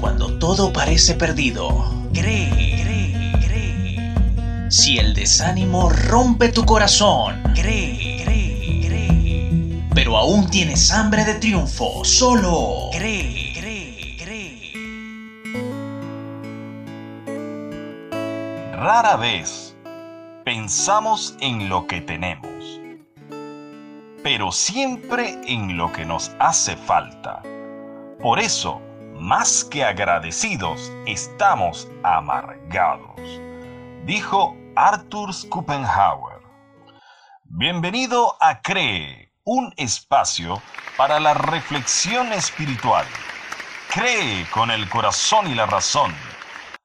Cuando todo parece perdido, cree, cree, cree. Si el desánimo rompe tu corazón, cree, cree, cree. Pero aún tienes hambre de triunfo, solo cree. Rara vez pensamos en lo que tenemos, pero siempre en lo que nos hace falta. Por eso, más que agradecidos, estamos amargados, dijo Arthur Schopenhauer. Bienvenido a Cree, un espacio para la reflexión espiritual. Cree con el corazón y la razón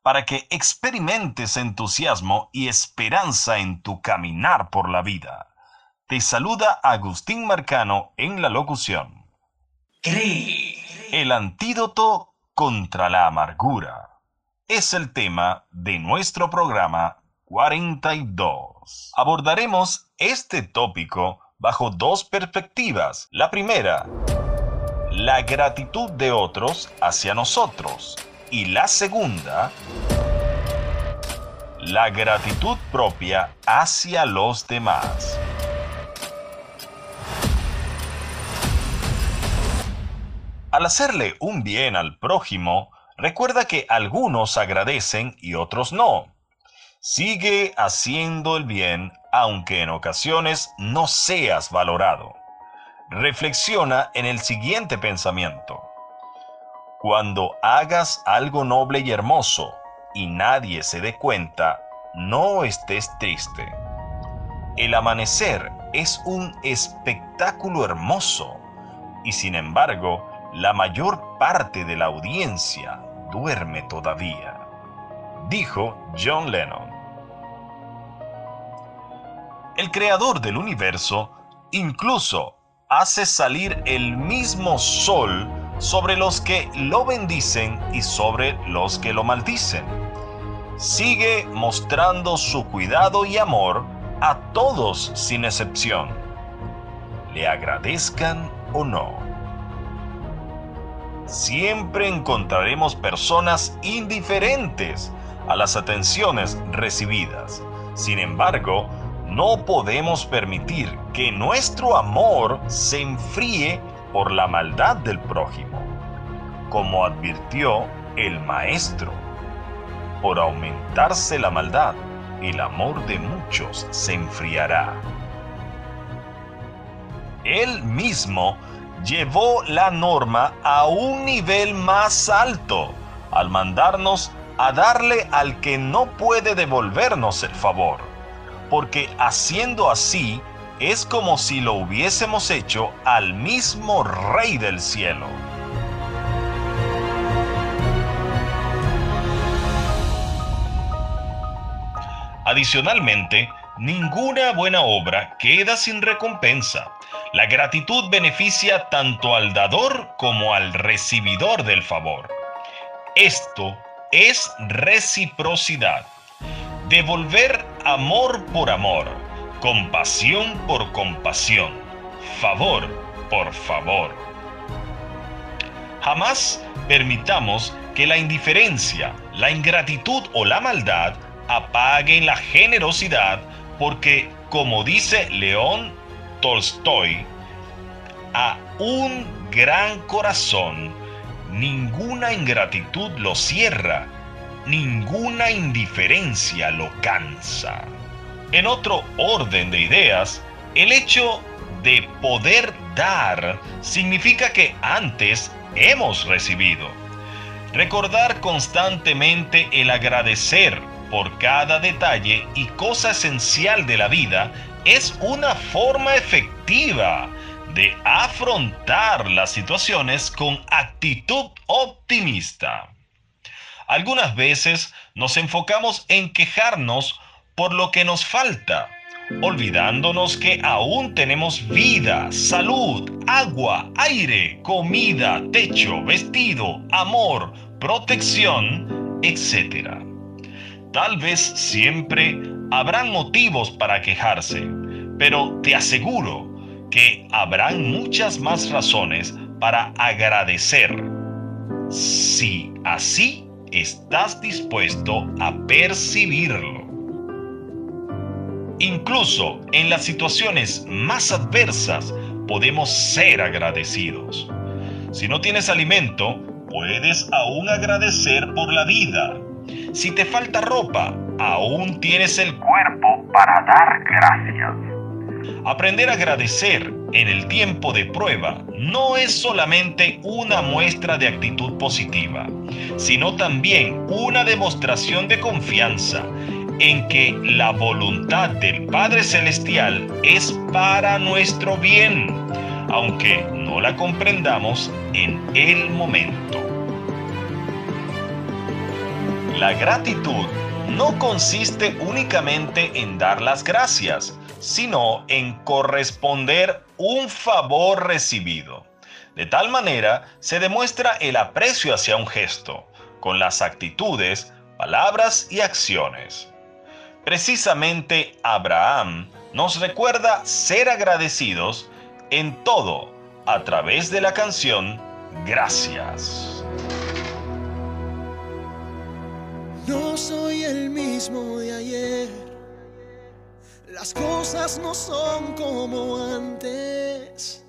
para que experimentes entusiasmo y esperanza en tu caminar por la vida. Te saluda Agustín Marcano en la locución. Cree. El antídoto contra la amargura es el tema de nuestro programa 42. Abordaremos este tópico bajo dos perspectivas. La primera, la gratitud de otros hacia nosotros. Y la segunda, la gratitud propia hacia los demás. Al hacerle un bien al prójimo, recuerda que algunos agradecen y otros no. Sigue haciendo el bien aunque en ocasiones no seas valorado. Reflexiona en el siguiente pensamiento. Cuando hagas algo noble y hermoso y nadie se dé cuenta, no estés triste. El amanecer es un espectáculo hermoso y sin embargo, la mayor parte de la audiencia duerme todavía, dijo John Lennon. El creador del universo incluso hace salir el mismo sol sobre los que lo bendicen y sobre los que lo maldicen. Sigue mostrando su cuidado y amor a todos sin excepción, le agradezcan o no siempre encontraremos personas indiferentes a las atenciones recibidas. Sin embargo, no podemos permitir que nuestro amor se enfríe por la maldad del prójimo. Como advirtió el maestro, por aumentarse la maldad, el amor de muchos se enfriará. Él mismo llevó la norma a un nivel más alto al mandarnos a darle al que no puede devolvernos el favor, porque haciendo así es como si lo hubiésemos hecho al mismo Rey del cielo. Adicionalmente, ninguna buena obra queda sin recompensa la gratitud beneficia tanto al dador como al recibidor del favor. Esto es reciprocidad. Devolver amor por amor, compasión por compasión, favor por favor. Jamás permitamos que la indiferencia, la ingratitud o la maldad apaguen la generosidad porque, como dice León A un gran corazón, ninguna ingratitud lo cierra, ninguna indiferencia lo cansa. En otro orden de ideas, el hecho de poder dar significa que antes hemos recibido. Recordar constantemente el agradecer por cada detalle y cosa esencial de la vida es una forma efectiva de afrontar las situaciones con actitud optimista. Algunas veces nos enfocamos en quejarnos por lo que nos falta, olvidándonos que aún tenemos vida, salud, agua, aire, comida, techo, vestido, amor, protección, etc. Tal vez siempre habrán motivos para quejarse, pero te aseguro que habrán muchas más razones para agradecer. si así estás dispuesto a percibirlo. Incluso en las situaciones más adversas podemos ser agradecidos. Si no tienes alimento, puedes aún agradecer por la vida. Si te falta ropa, aún tienes el cuerpo para dar gracias. Aprender a agradecer en el tiempo de prueba no es solamente una muestra de actitud positiva, sino también una demostración de confianza en que la voluntad del Padre Celestial es para nuestro bien, aunque no la comprendamos en el momento. La gratitud no consiste únicamente en dar las gracias, sino en corresponder un favor recibido. De tal manera se demuestra el aprecio hacia un gesto, con las actitudes, palabras y acciones. Precisamente Abraham nos recuerda ser agradecidos en todo a través de la canción Gracias. No soy el mismo de ayer. Las cosas no son como antes.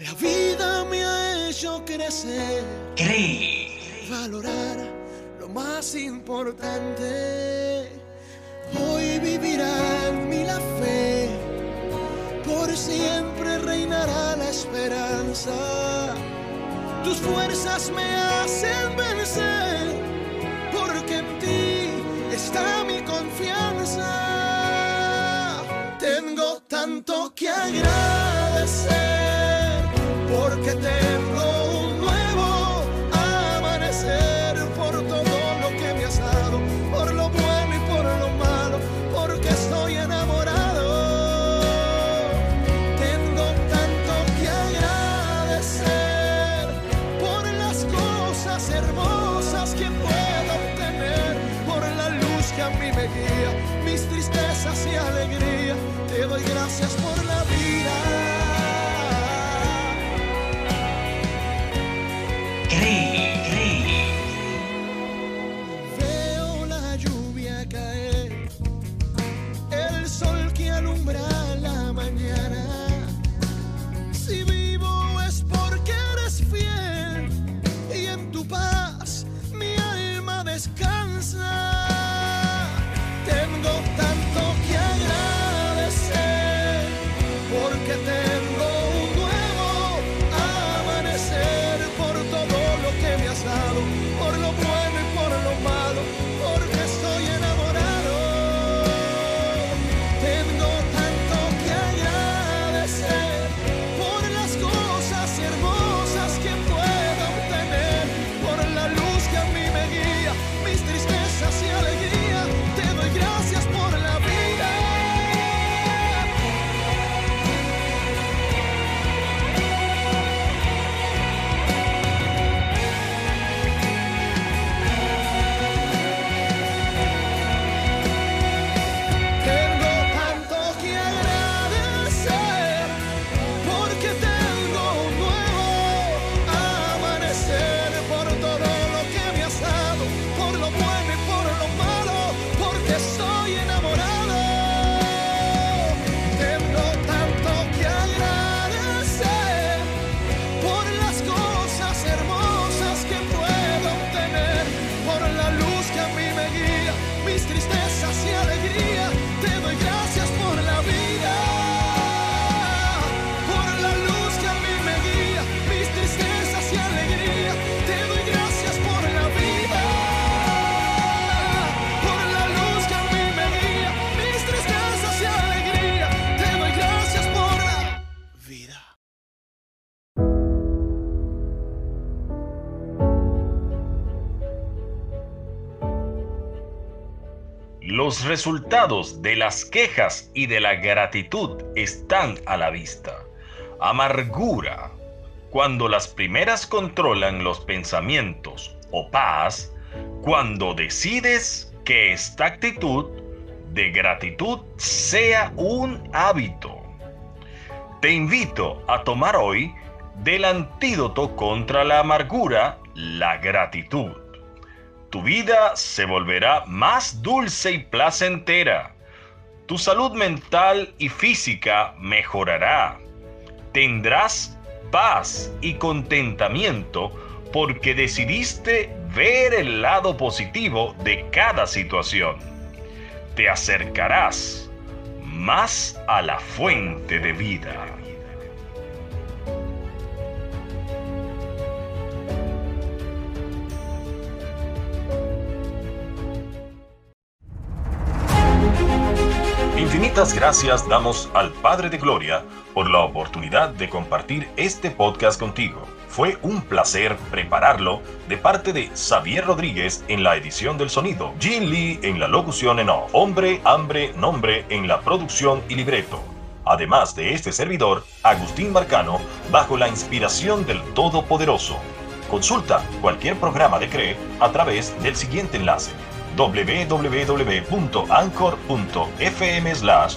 La vida me ha hecho crecer. Cree. Valorar lo más importante. Hoy vivirá en mí la fe. Por siempre reinará la esperanza. Tus fuerzas me hacen vencer. Agradecer. Porque tengo un nuevo amanecer. Por todo lo que me has dado. Por lo bueno y por lo malo. Porque estoy enamorado. Tengo tanto que agradecer. Por las cosas hermosas que puedo obtener. Por la luz que a mí me guía. Mis tristezas y alegría. Te doy gracias por la vida. Los resultados de las quejas y de la gratitud están a la vista. Amargura. Cuando las primeras controlan los pensamientos o paz, cuando decides que esta actitud de gratitud sea un hábito. Te invito a tomar hoy del antídoto contra la amargura la gratitud. Tu vida se volverá más dulce y placentera. Tu salud mental y física mejorará. Tendrás paz y contentamiento porque decidiste ver el lado positivo de cada situación. Te acercarás más a la fuente de vida. Infinitas gracias damos al Padre de Gloria por la oportunidad de compartir este podcast contigo. Fue un placer prepararlo de parte de Xavier Rodríguez en la edición del sonido, Jin Lee en la locución en off, Hombre, Hambre, Nombre en la producción y libreto. Además de este servidor, Agustín Marcano, bajo la inspiración del Todopoderoso. Consulta cualquier programa de CRE a través del siguiente enlace www.anchor.fm slash